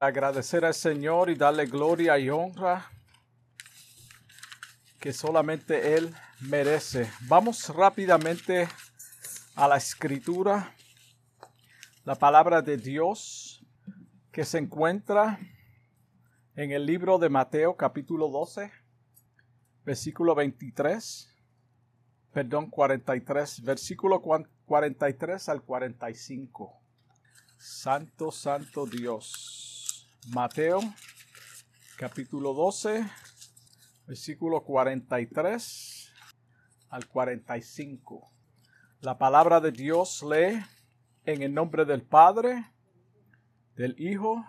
agradecer al Señor y darle gloria y honra que solamente Él merece. Vamos rápidamente a la escritura, la palabra de Dios que se encuentra en el libro de Mateo capítulo 12, versículo 23, perdón, 43, versículo 43 al 45. Santo, santo Dios. Mateo capítulo 12, versículo 43 al 45. La palabra de Dios lee en el nombre del Padre, del Hijo,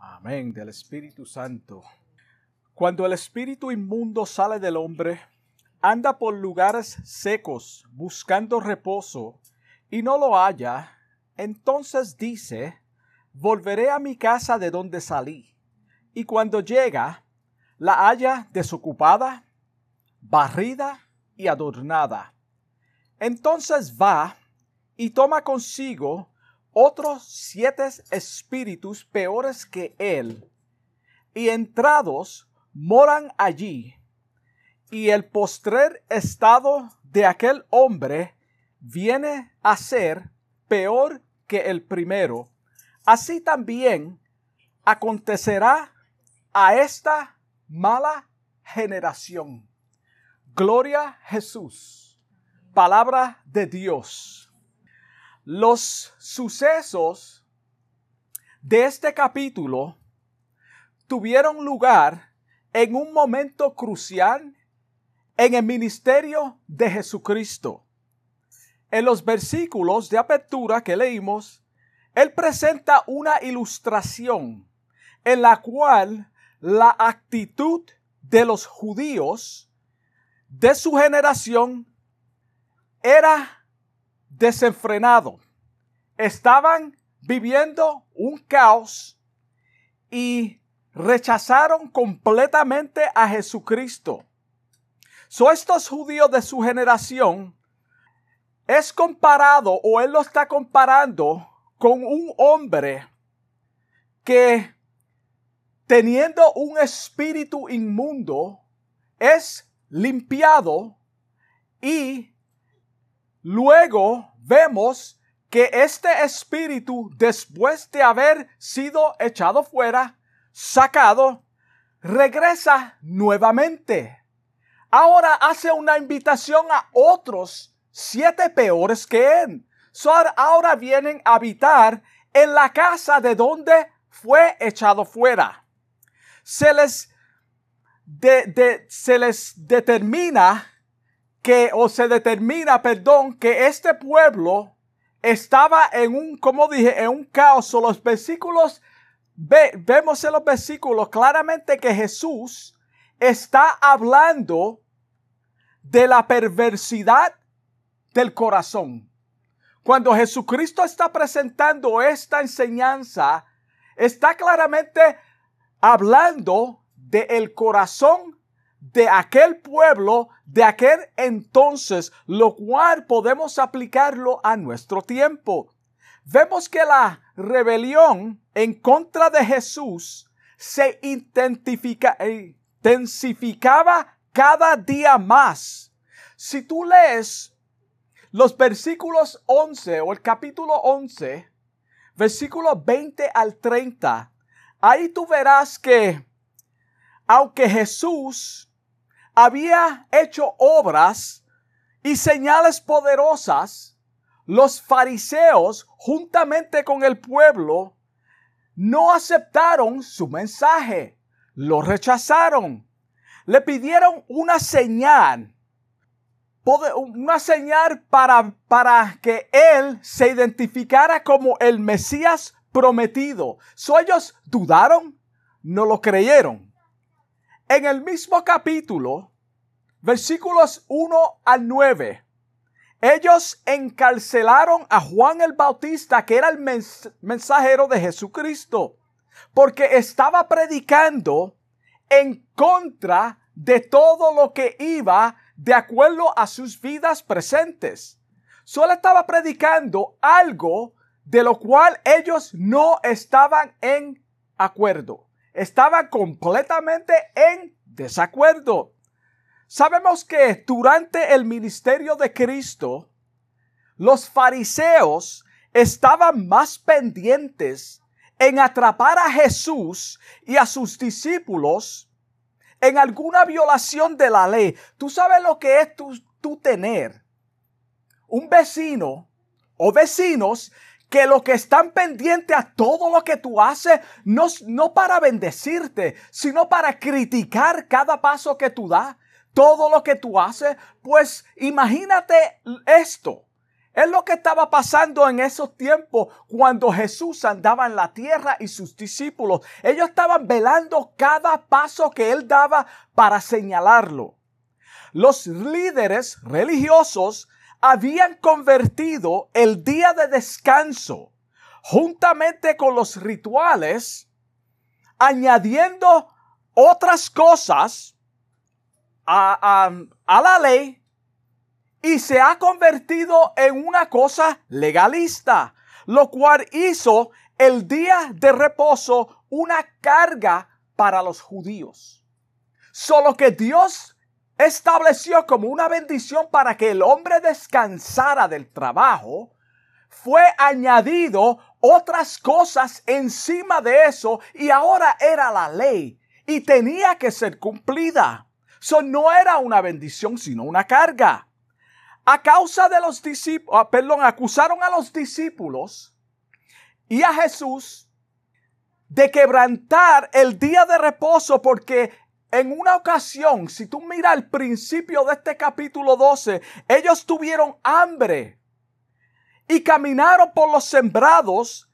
amén, del Espíritu Santo. Cuando el espíritu inmundo sale del hombre, anda por lugares secos buscando reposo y no lo halla, entonces dice, volveré a mi casa de donde salí. Y cuando llega, la halla desocupada, barrida y adornada. Entonces va y toma consigo otros siete espíritus peores que él, y entrados moran allí. Y el postrer estado de aquel hombre viene a ser peor que el primero Así también acontecerá a esta mala generación. Gloria a Jesús. Palabra de Dios. Los sucesos de este capítulo tuvieron lugar en un momento crucial en el ministerio de Jesucristo. En los versículos de apertura que leímos, él presenta una ilustración en la cual la actitud de los judíos de su generación era desenfrenado. Estaban viviendo un caos y rechazaron completamente a Jesucristo. So estos judíos de su generación es comparado o él lo está comparando con un hombre que teniendo un espíritu inmundo es limpiado y luego vemos que este espíritu después de haber sido echado fuera, sacado, regresa nuevamente. Ahora hace una invitación a otros siete peores que él ahora vienen a habitar en la casa de donde fue echado fuera. Se les, se les determina que, o se determina, perdón, que este pueblo estaba en un, como dije, en un caos. Los versículos, vemos en los versículos claramente que Jesús está hablando de la perversidad del corazón. Cuando Jesucristo está presentando esta enseñanza, está claramente hablando del el corazón de aquel pueblo, de aquel entonces, lo cual podemos aplicarlo a nuestro tiempo. Vemos que la rebelión en contra de Jesús se intensificaba cada día más. Si tú lees los versículos 11 o el capítulo 11, versículo 20 al 30, ahí tú verás que aunque Jesús había hecho obras y señales poderosas, los fariseos, juntamente con el pueblo, no aceptaron su mensaje, lo rechazaron, le pidieron una señal una señal para, para que él se identificara como el Mesías prometido. So ellos dudaron, no lo creyeron. En el mismo capítulo, versículos 1 al 9, ellos encarcelaron a Juan el Bautista, que era el mensajero de Jesucristo, porque estaba predicando en contra de todo lo que iba de acuerdo a sus vidas presentes. Solo estaba predicando algo de lo cual ellos no estaban en acuerdo. Estaban completamente en desacuerdo. Sabemos que durante el ministerio de Cristo, los fariseos estaban más pendientes en atrapar a Jesús y a sus discípulos en alguna violación de la ley. Tú sabes lo que es tú, tener un vecino o vecinos que lo que están pendientes a todo lo que tú haces, no, no para bendecirte, sino para criticar cada paso que tú das, todo lo que tú haces, pues imagínate esto. Es lo que estaba pasando en esos tiempos cuando Jesús andaba en la tierra y sus discípulos. Ellos estaban velando cada paso que él daba para señalarlo. Los líderes religiosos habían convertido el día de descanso juntamente con los rituales, añadiendo otras cosas a, la ley y se ha convertido en una cosa legalista, lo cual hizo el día de reposo una carga para los judíos. Solo que Dios estableció como una bendición para que el hombre descansara del trabajo, fue añadido otras cosas encima de eso y ahora era la ley y tenía que ser cumplida. Eso no era una bendición, sino una carga. A causa de los discípulos, ah, perdón, acusaron a los discípulos y a Jesús de quebrantar el día de reposo porque en una ocasión, si tú miras el principio de este capítulo 12, ellos tuvieron hambre y caminaron por los sembrados,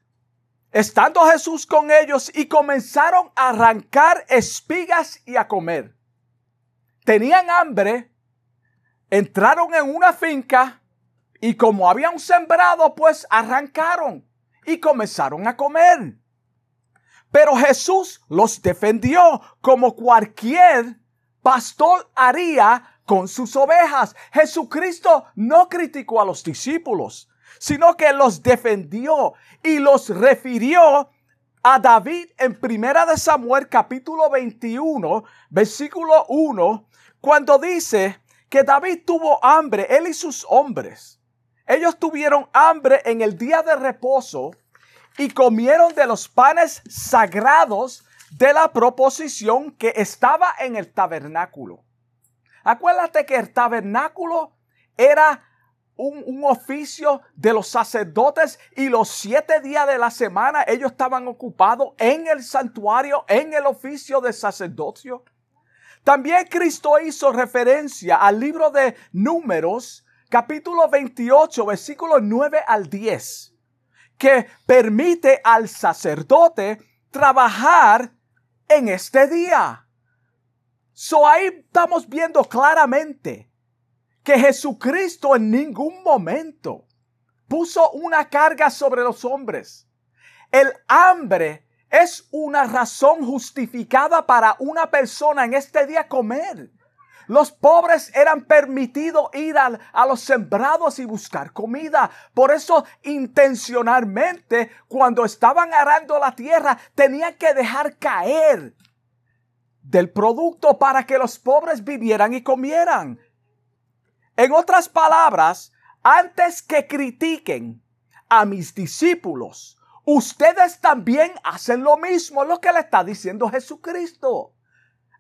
estando Jesús con ellos, y comenzaron a arrancar espigas y a comer. Tenían hambre, entraron en una finca y como había un sembrado, pues arrancaron y comenzaron a comer. Pero Jesús los defendió como cualquier pastor haría con sus ovejas. Jesucristo no criticó a los discípulos, sino que los defendió y los refirió a David en Primera de Samuel capítulo 21, versículo 1, cuando dice que David tuvo hambre, él y sus hombres. Ellos tuvieron hambre en el día de reposo y comieron de los panes sagrados de la proposición que estaba en el tabernáculo. Acuérdate que el tabernáculo era un, un, oficio de los sacerdotes y los siete días de la semana ellos estaban ocupados en el santuario, en el oficio de sacerdocio. También Cristo hizo referencia al libro de Números, capítulo 28, versículos 9 al 10 que permite al sacerdote trabajar en este día. So ahí estamos viendo claramente que Jesucristo en ningún momento puso una carga sobre los hombres. El hambre es una razón justificada para una persona en este día comer. Los pobres eran permitidos ir a, los sembrados y buscar comida. Por eso intencionalmente cuando estaban arando la tierra tenían que dejar caer del producto para que los pobres vivieran y comieran. En otras palabras, antes que critiquen a mis discípulos, ustedes también hacen lo mismo, lo que le está diciendo Jesucristo.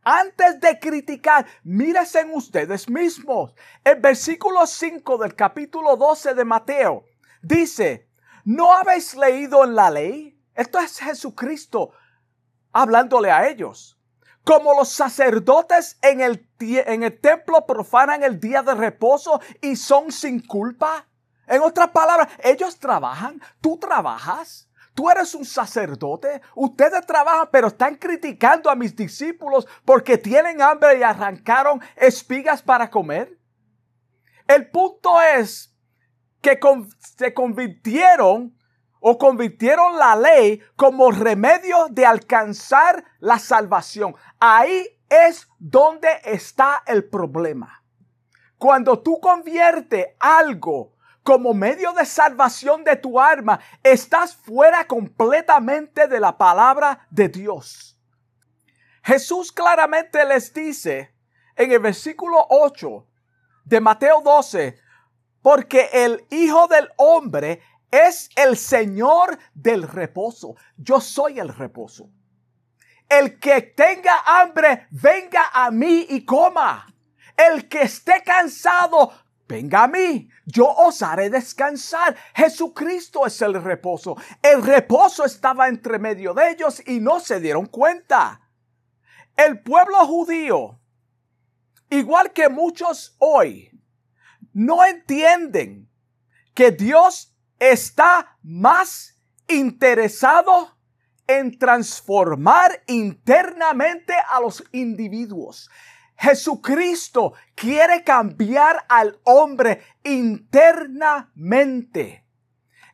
Antes de criticar, mírense en ustedes mismos. El versículo 5 del capítulo 12 de Mateo dice, ¿no habéis leído en la ley? Esto es Jesucristo hablándole a ellos. Como los sacerdotes en el, en el templo profanan el día de reposo y son sin culpa. En otras palabras, ellos trabajan, tú trabajas. Tú eres un sacerdote, ustedes trabajan, pero están criticando a mis discípulos porque tienen hambre y arrancaron espigas para comer. El punto es que se convirtieron o convirtieron la ley como remedio de alcanzar la salvación. Ahí es donde está el problema. Cuando tú conviertes algo como medio de salvación de tu alma, estás fuera completamente de la palabra de Dios. Jesús claramente les dice en el versículo 8 de Mateo 12, porque el Hijo del Hombre es el Señor del reposo. Yo soy el reposo. El que tenga hambre, venga a mí y coma. El que esté cansado, venga a mí. Yo os haré descansar. Jesucristo es el reposo. El reposo estaba entre medio de ellos y no se dieron cuenta. El pueblo judío, igual que muchos hoy, no entienden que Dios está más interesado en transformar internamente a los individuos. Jesucristo quiere cambiar al hombre internamente.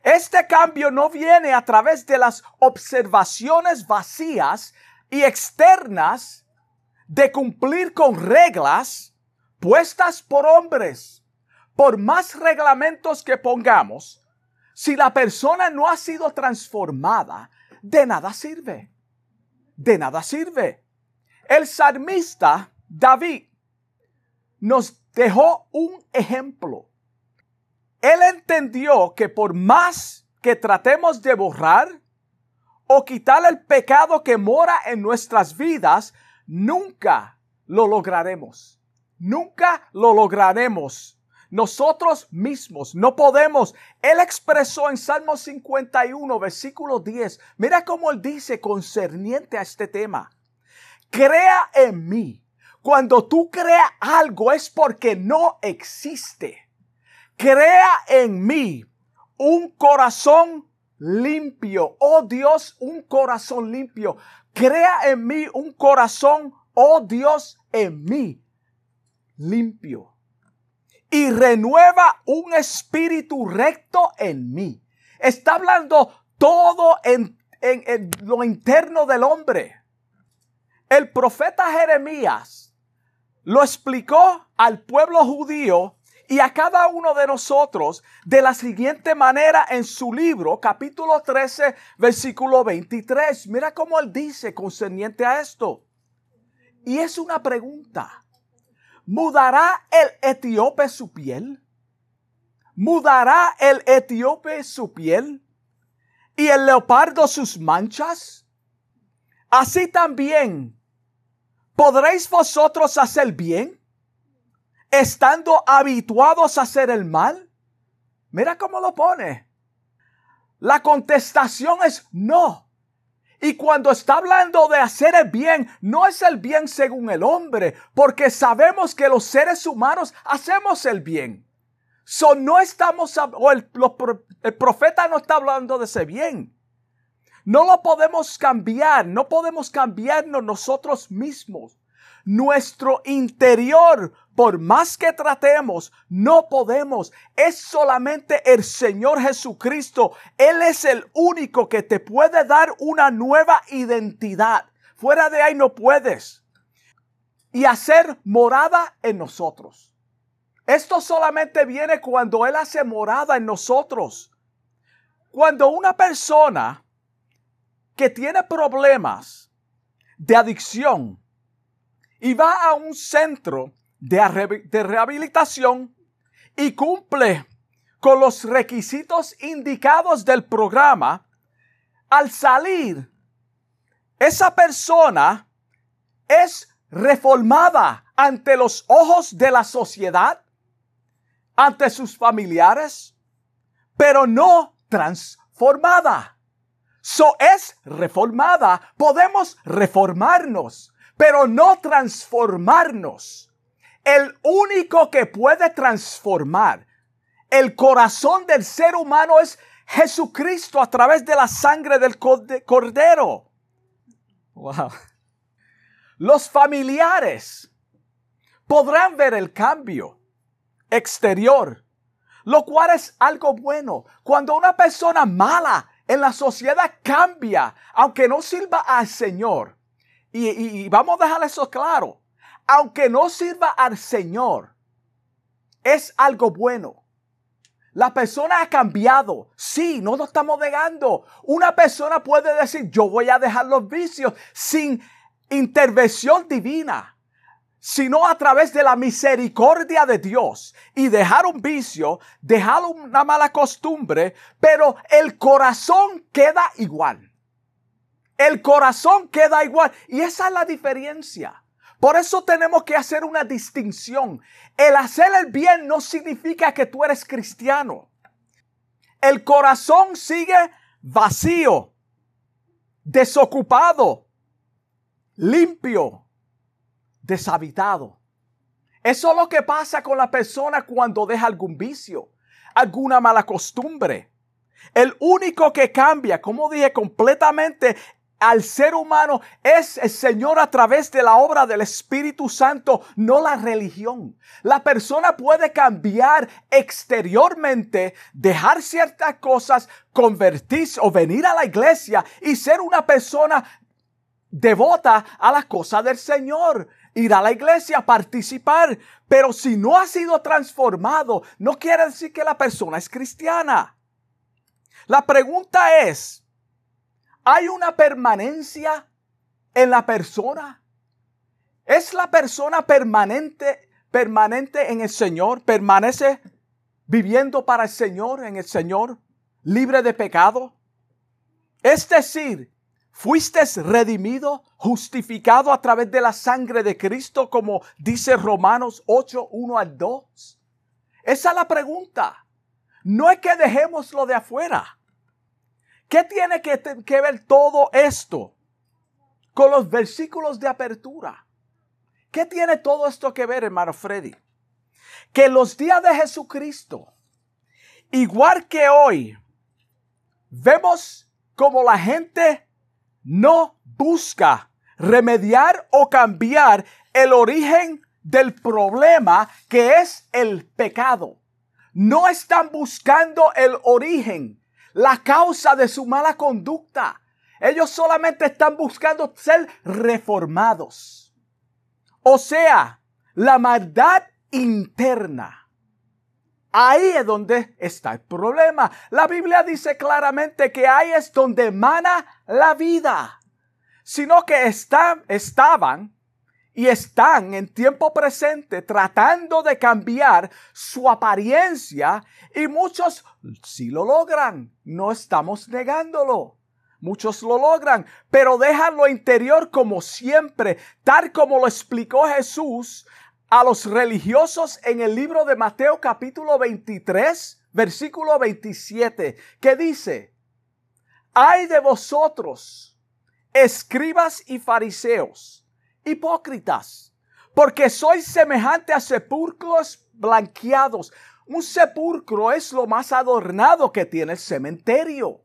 Este cambio no viene a través de las observaciones vacías y externas de cumplir con reglas puestas por hombres. Por más reglamentos que pongamos, si la persona no ha sido transformada, de nada sirve. De nada sirve. El salmista David nos dejó un ejemplo. Él entendió que por más que tratemos de borrar o quitar el pecado que mora en nuestras vidas, nunca lo lograremos. Nunca lo lograremos nosotros mismos no podemos. Él expresó en Salmo 51, versículo 10. Mira cómo él dice concerniente a este tema. Crea en mí. Cuando tú creas algo es porque no existe. Crea en mí un corazón limpio. Oh Dios, un corazón limpio. Crea en mí un corazón, oh Dios, en mí limpio y renueva un espíritu recto en mí. Está hablando todo en, lo interno del hombre. El profeta Jeremías lo explicó al pueblo judío y a cada uno de nosotros de la siguiente manera en su libro, capítulo 13, versículo 23. Mira cómo él dice concerniente a esto. Y es una pregunta. ¿Mudará el etíope su piel? ¿Mudará el etíope su piel? ¿Y el leopardo sus manchas? Así también, ¿podréis vosotros hacer bien? Estando habituados a hacer el mal. Mira cómo lo pone. La contestación es no. Y cuando está hablando de hacer el bien, no es el bien según el hombre, porque sabemos que los seres humanos hacemos el bien. So, no estamos, o el, el profeta no está hablando de ese bien. No lo podemos cambiar, no podemos cambiarnos nosotros mismos. Nuestro interior, por más que tratemos, no podemos. Es solamente el Señor Jesucristo. Él es el único que te puede dar una nueva identidad. Fuera de ahí no puedes. Y hacer morada en nosotros. Esto solamente viene cuando Él hace morada en nosotros. Cuando una persona que tiene problemas de adicción, y va a un centro de, rehabilitación y cumple con los requisitos indicados del programa, al salir, esa persona es reformada ante los ojos de la sociedad, ante sus familiares, pero no transformada. So es reformada. Podemos reformarnos pero no transformarnos. El único que puede transformar el corazón del ser humano es Jesucristo a través de la sangre del cordero. Wow. Los familiares podrán ver el cambio exterior, lo cual es algo bueno. Cuando una persona mala en la sociedad cambia, aunque no sirva al Señor, y, vamos a dejar eso claro. Aunque no sirva al Señor, es algo bueno. La persona ha cambiado. Sí, no lo estamos negando. Una persona puede decir, yo voy a dejar los vicios sin intervención divina, sino a través de la misericordia de Dios. Y dejar un vicio, dejar una mala costumbre, pero el corazón queda igual. El corazón queda igual. Y esa es la diferencia. Por eso tenemos que hacer una distinción. El hacer el bien no significa que tú eres cristiano. El corazón sigue vacío, desocupado, limpio, deshabitado. Eso es lo que pasa con la persona cuando deja algún vicio, alguna mala costumbre. El único que cambia, como dije, completamente al ser humano es el Señor a través de la obra del Espíritu Santo, no la religión. La persona puede cambiar exteriormente, dejar ciertas cosas, convertirse o venir a la iglesia y ser una persona devota a la cosa del Señor. Ir a la iglesia, participar. Pero si no ha sido transformado, no quiere decir que la persona es cristiana. La pregunta es, ¿Hay una permanencia en la persona? ¿Es la persona permanente, permanente en el Señor? ¿Permanece viviendo para el Señor, en el Señor, libre de pecado? Es decir, ¿fuiste redimido, justificado a través de la sangre de Cristo, como dice Romanos 8, 1 al 2? Esa es la pregunta. No es que dejemos lo de afuera. ¿Qué tiene que, ver todo esto con los versículos de apertura? ¿Qué tiene todo esto que ver, hermano Freddy? Que los días de Jesucristo, igual que hoy, vemos como la gente no busca remediar o cambiar el origen del problema que es el pecado. No están buscando el origen la causa de su mala conducta. Ellos solamente están buscando ser reformados. O sea, la maldad interna. Ahí es donde está el problema. La Biblia dice claramente que ahí es donde emana la vida. Sino que están, estaban y están en tiempo presente tratando de cambiar su apariencia y muchos sí lo logran, no estamos negándolo. Muchos lo logran, pero dejan lo interior como siempre, tal como lo explicó Jesús a los religiosos en el libro de Mateo capítulo 23, versículo 27, que dice, hay de vosotros, escribas y fariseos, hipócritas, porque sois semejante a sepulcros blanqueados. Un sepulcro es lo más adornado que tiene el cementerio.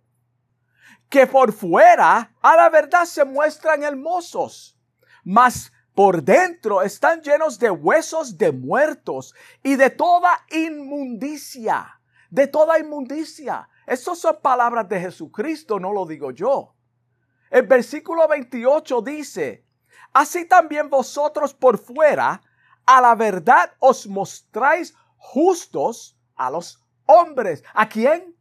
Que por fuera, a la verdad, se muestran hermosos, mas por dentro están llenos de huesos de muertos y de toda inmundicia. De toda inmundicia. Estas son palabras de Jesucristo, no lo digo yo. El versículo 28 dice, Así también vosotros por fuera, a la verdad os mostráis justos a los hombres. ¿A quién?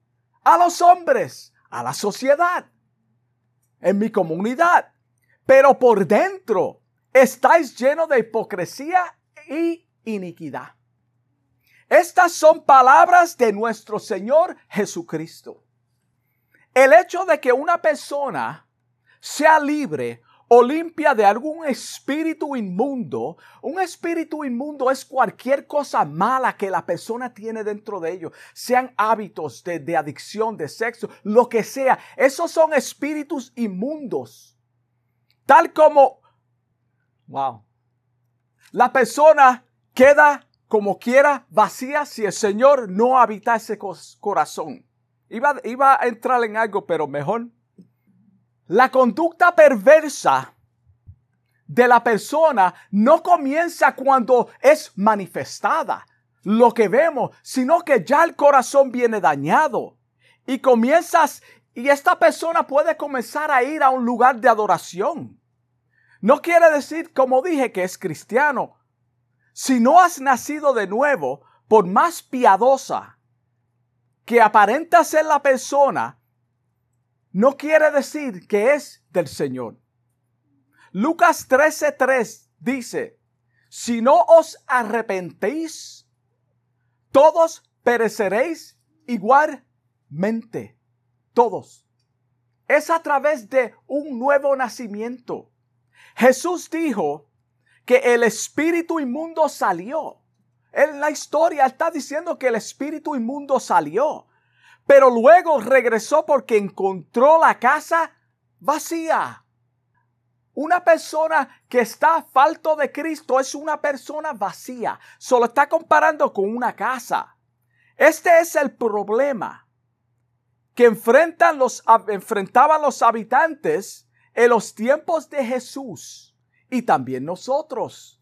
A los hombres, a la sociedad, en mi comunidad. Pero por dentro estáis llenos de hipocresía y iniquidad. Estas son palabras de nuestro Señor Jesucristo. El hecho de que una persona sea libre o limpia de algún espíritu inmundo. Un espíritu inmundo es cualquier cosa mala que la persona tiene dentro de ellos, sean hábitos de, de adicción, de sexo, lo que sea. Esos son espíritus inmundos. Tal como, wow, la persona queda como quiera vacía si el Señor no habita ese corazón. Iba, iba a entrar en algo, pero mejor la conducta perversa de la persona no comienza cuando es manifestada, lo que vemos, sino que ya el corazón viene dañado y comienzas y esta persona puede comenzar a ir a un lugar de adoración. No quiere decir, como dije, que es cristiano. Si no has nacido de nuevo, por más piadosa que aparenta ser la persona, no quiere decir que es del Señor. Lucas 13:3 dice, si no os arrepentéis, todos pereceréis igualmente. Todos. Es a través de un nuevo nacimiento. Jesús dijo que el espíritu inmundo salió. En la historia está diciendo que el espíritu inmundo salió, pero luego regresó porque encontró la casa vacía. Una persona que está falto de Cristo es una persona vacía. Solo está comparando con una casa. Este es el problema que enfrentan los, enfrentaban los habitantes en los tiempos de Jesús y también nosotros.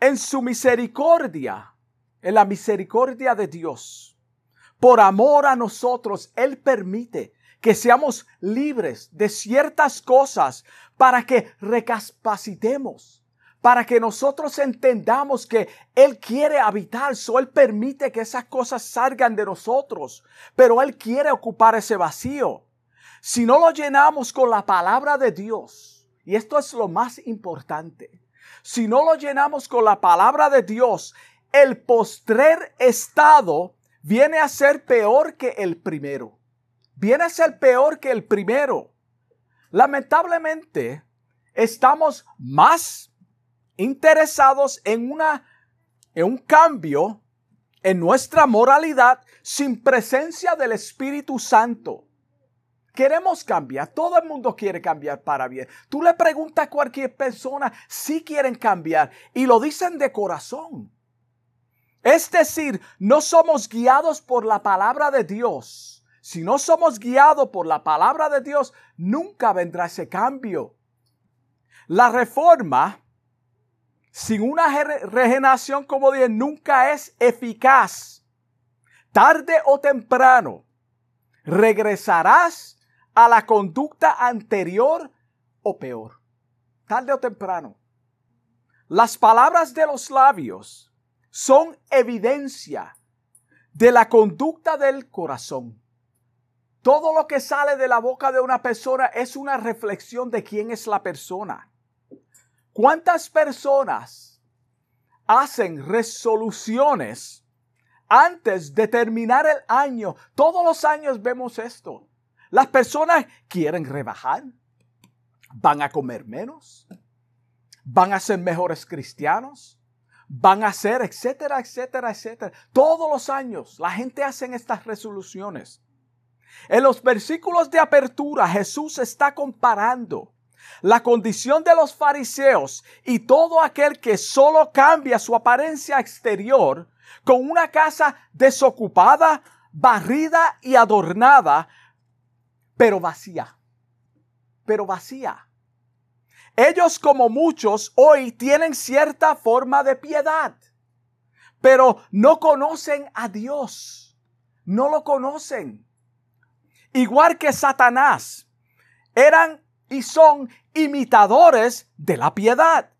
En su misericordia, en la misericordia de Dios, por amor a nosotros, Él permite que seamos libres de ciertas cosas para que recapacitemos, para que nosotros entendamos que Él quiere habitar, so Él permite que esas cosas salgan de nosotros, pero Él quiere ocupar ese vacío. Si no lo llenamos con la palabra de Dios, y esto es lo más importante, si no lo llenamos con la palabra de Dios, el postrer estado viene a ser peor que el primero. Viene a ser peor que el primero. Lamentablemente, estamos más interesados en, una, en un cambio en nuestra moralidad sin presencia del Espíritu Santo. Queremos cambiar, todo el mundo quiere cambiar para bien. Tú le preguntas a cualquier persona si quieren cambiar y lo dicen de corazón. Es decir, no somos guiados por la palabra de Dios. Si no somos guiados por la palabra de Dios, nunca vendrá ese cambio. La reforma sin una regeneración, como dije, nunca es eficaz. Tarde o temprano, regresarás a la conducta anterior o peor. Tarde o temprano. Las palabras de los labios son evidencia de la conducta del corazón. Todo lo que sale de la boca de una persona es una reflexión de quién es la persona. ¿Cuántas personas hacen resoluciones antes de terminar el año? Todos los años vemos esto. Las personas quieren rebajar, van a comer menos, van a ser mejores cristianos, van a ser, etcétera, etcétera, etcétera. Todos los años la gente hace estas resoluciones. En los versículos de apertura Jesús está comparando la condición de los fariseos y todo aquel que solo cambia su apariencia exterior con una casa desocupada, barrida y adornada, pero vacía, pero vacía. Ellos como muchos hoy tienen cierta forma de piedad, pero no conocen a Dios, no lo conocen. Igual que Satanás, eran y son imitadores de la piedad.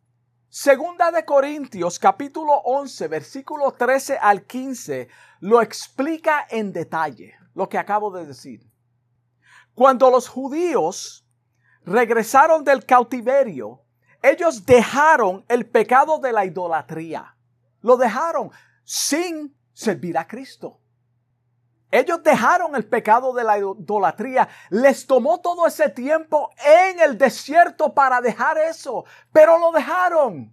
Segunda de Corintios capítulo 11 versículo 13 al 15 lo explica en detalle lo que acabo de decir. Cuando los judíos regresaron del cautiverio, ellos dejaron el pecado de la idolatría. Lo dejaron sin servir a Cristo. Ellos dejaron el pecado de la idolatría. Les tomó todo ese tiempo en el desierto para dejar eso, pero lo dejaron.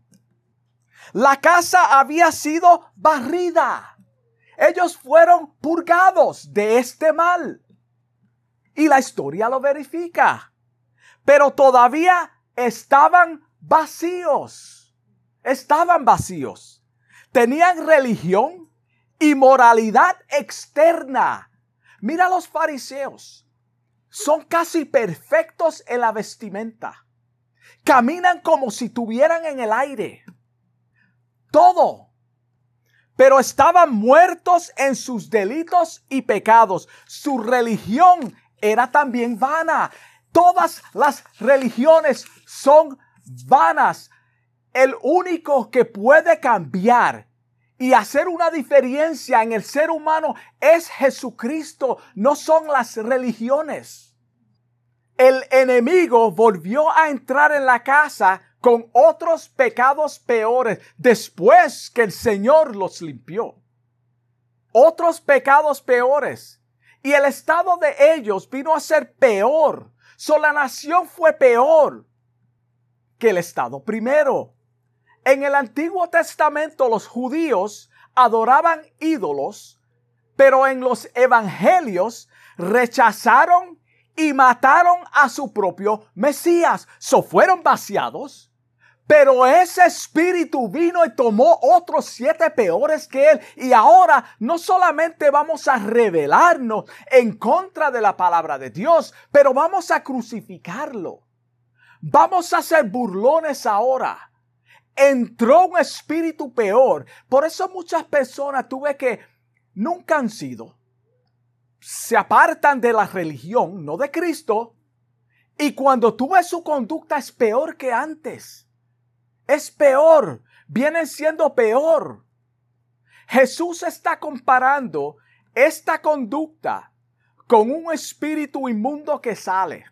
La casa había sido barrida. Ellos fueron purgados de este mal. Y la historia lo verifica. Pero todavía estaban vacíos. Estaban vacíos. Tenían religión, y moralidad externa. Mira los fariseos. Son casi perfectos en la vestimenta. Caminan como si tuvieran en el aire. Todo. Pero estaban muertos en sus delitos y pecados. Su religión era también vana. Todas las religiones son vanas. El único que puede cambiar y hacer una diferencia en el ser humano es Jesucristo, no son las religiones. El enemigo volvió a entrar en la casa con otros pecados peores después que el Señor los limpió. Otros pecados peores. Y el estado de ellos vino a ser peor. So la nación fue peor que el estado primero. En el Antiguo Testamento los judíos adoraban ídolos, pero en los evangelios rechazaron y mataron a su propio Mesías. So fueron vaciados, pero ese espíritu vino y tomó otros siete peores que él. Y ahora no solamente vamos a rebelarnos en contra de la palabra de Dios, pero vamos a crucificarlo. Vamos a ser burlones ahora entró un espíritu peor. Por eso muchas personas tuve que nunca han sido. Se apartan de la religión, no de Cristo. Y cuando tú ves su conducta es peor que antes. Es peor. Vienen siendo peor. Jesús está comparando esta conducta con un espíritu inmundo que sale.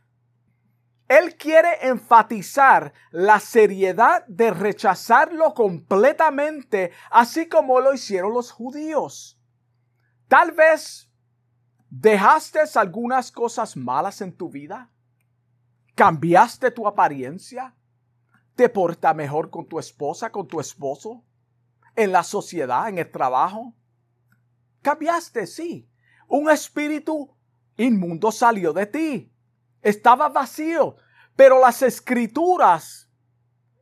Él quiere enfatizar la seriedad de rechazarlo completamente, así como lo hicieron los judíos. Tal vez dejaste algunas cosas malas en tu vida. Cambiaste tu apariencia. Te porta mejor con tu esposa, con tu esposo, en la sociedad, en el trabajo. Cambiaste, sí. Un espíritu inmundo salió de ti estaba vacío, pero las escrituras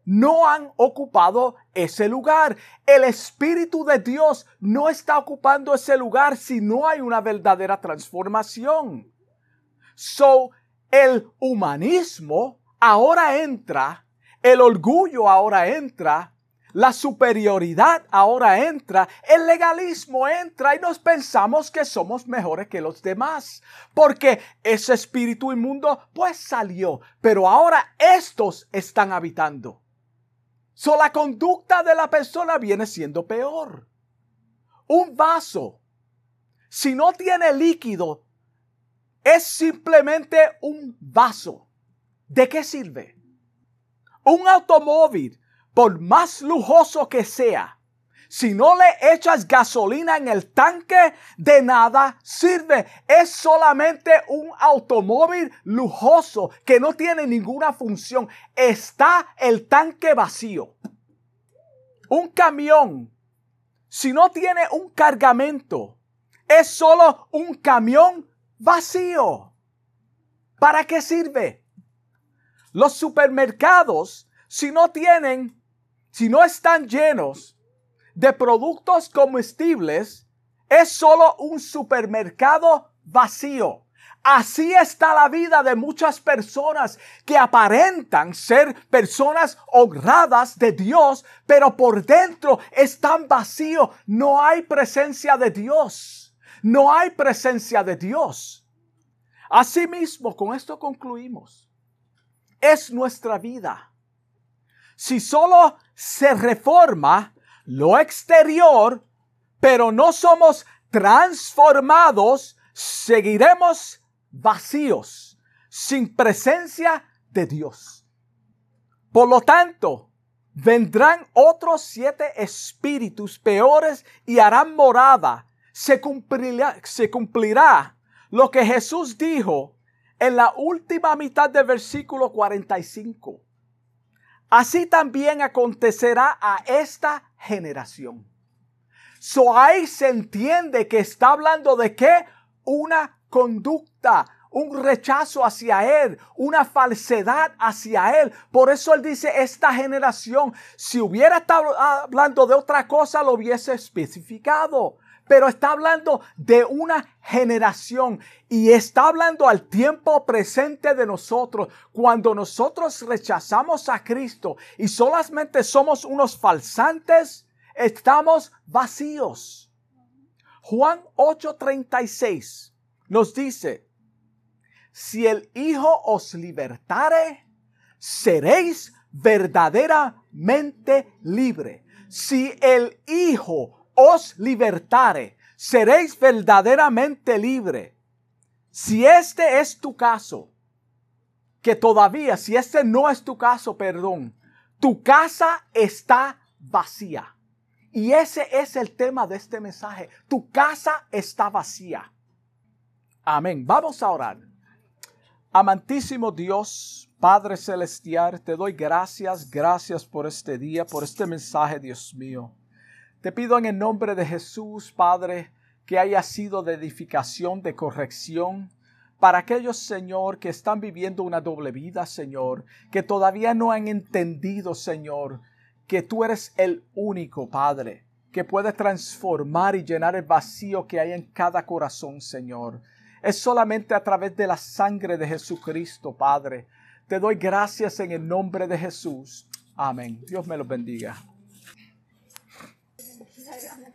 no han ocupado ese lugar. El Espíritu de Dios no está ocupando ese lugar si no hay una verdadera transformación. So, el humanismo ahora entra, el orgullo ahora entra, la superioridad ahora entra, el legalismo entra y nos pensamos que somos mejores que los demás, porque ese espíritu inmundo pues salió, pero ahora estos están habitando. So la conducta de la persona viene siendo peor. Un vaso, si no tiene líquido, es simplemente un vaso. ¿De qué sirve? Un automóvil por más lujoso que sea, si no le echas gasolina en el tanque, de nada sirve. Es solamente un automóvil lujoso que no tiene ninguna función. Está el tanque vacío. Un camión, si no tiene un cargamento, es solo un camión vacío. ¿Para qué sirve? Los supermercados, si no tienen si no están llenos de productos comestibles, es solo un supermercado vacío. Así está la vida de muchas personas que aparentan ser personas honradas de Dios, pero por dentro están vacíos. No hay presencia de Dios. No hay presencia de Dios. Asimismo, con esto concluimos. Es nuestra vida si solo se reforma lo exterior, pero no somos transformados, seguiremos vacíos, sin presencia de Dios. Por lo tanto, vendrán otros siete espíritus peores y harán morada. Se cumplirá, se cumplirá lo que Jesús dijo en la última mitad del versículo 45. Así también acontecerá a esta generación. So ahí se entiende que está hablando de qué? Una conducta, un rechazo hacia Él, una falsedad hacia Él. Por eso Él dice esta generación. Si hubiera estado hablando de otra cosa, lo hubiese especificado pero está hablando de una generación y está hablando al tiempo presente de nosotros. Cuando nosotros rechazamos a Cristo y solamente somos unos falsantes, estamos vacíos. Juan 8:36 nos dice, si el Hijo os libertare, seréis verdaderamente libre. Si el Hijo os libertare, seréis verdaderamente libre. Si este es tu caso, que todavía, si este no es tu caso, perdón, tu casa está vacía. Y ese es el tema de este mensaje. Tu casa está vacía. Amén. Vamos a orar. Amantísimo Dios, Padre Celestial, te doy gracias, gracias por este día, por este mensaje, Dios mío. Te pido en el nombre de Jesús, Padre, que haya sido de edificación, de corrección, para aquellos, Señor, que están viviendo una doble vida, Señor, que todavía no han entendido, Señor, que tú eres el único, Padre, que puede transformar y llenar el vacío que hay en cada corazón, Señor. Es solamente a través de la sangre de Jesucristo, Padre. Te doy gracias en el nombre de Jesús. Amén. Dios me los bendiga. 才让。